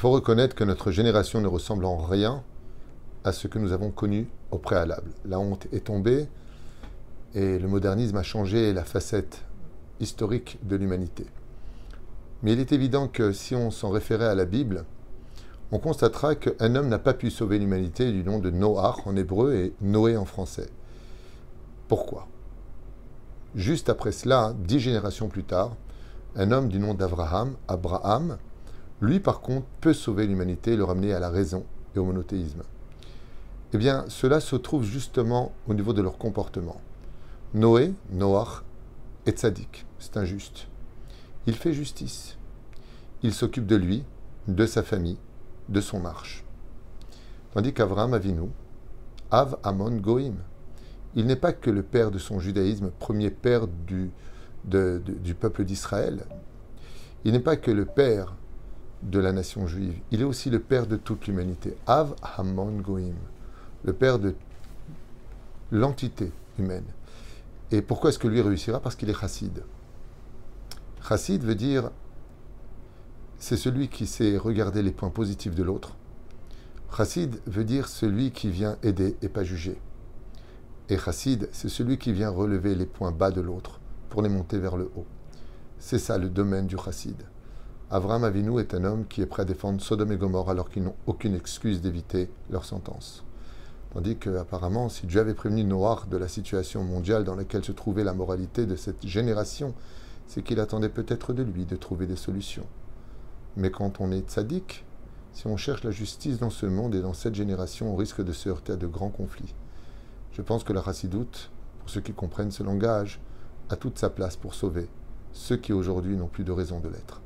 faut reconnaître que notre génération ne ressemble en rien à ce que nous avons connu au préalable. La honte est tombée et le modernisme a changé la facette historique de l'humanité. Mais il est évident que si on s'en référait à la Bible, on constatera qu'un homme n'a pas pu sauver l'humanité du nom de Noah en hébreu et Noé en français. Pourquoi? Juste après cela, dix générations plus tard, un homme du nom d'Abraham, Abraham, lui par contre peut sauver l'humanité et le ramener à la raison et au monothéisme. Eh bien, cela se trouve justement au niveau de leur comportement. Noé, Noach, est sadique, c'est injuste. Il fait justice. Il s'occupe de lui, de sa famille, de son marche. Tandis qu'Avraham Avinu, Av Amon Goïm, il n'est pas que le père de son judaïsme, premier père du peuple d'Israël. Il n'est pas que le père de la nation juive, il est aussi le père de toute l'humanité. Av Amon Goïm, le père de l'entité humaine. Et pourquoi est-ce que lui réussira? Parce qu'il est chassid. Chassid veut dire c'est celui qui sait regarder les points positifs de l'autre. Chassid veut dire celui qui vient aider et pas juger. Et chassid, c'est celui qui vient relever les points bas de l'autre pour les monter vers le haut. C'est ça le domaine du chassid. Avram Avinu est un homme qui est prêt à défendre Sodome et Gomorre alors qu'ils n'ont aucune excuse d'éviter leur sentence. Tandis qu'apparemment, si Dieu avait prévenu Noir de la situation mondiale dans laquelle se trouvait la moralité de cette génération, c'est qu'il attendait peut-être de lui de trouver des solutions. Mais quand on est tzaddik, si on cherche la justice dans ce monde et dans cette génération, on risque de se heurter à de grands conflits. Je pense que la racidoute, pour ceux qui comprennent ce langage, a toute sa place pour sauver ceux qui aujourd'hui n'ont plus de raison de l'être.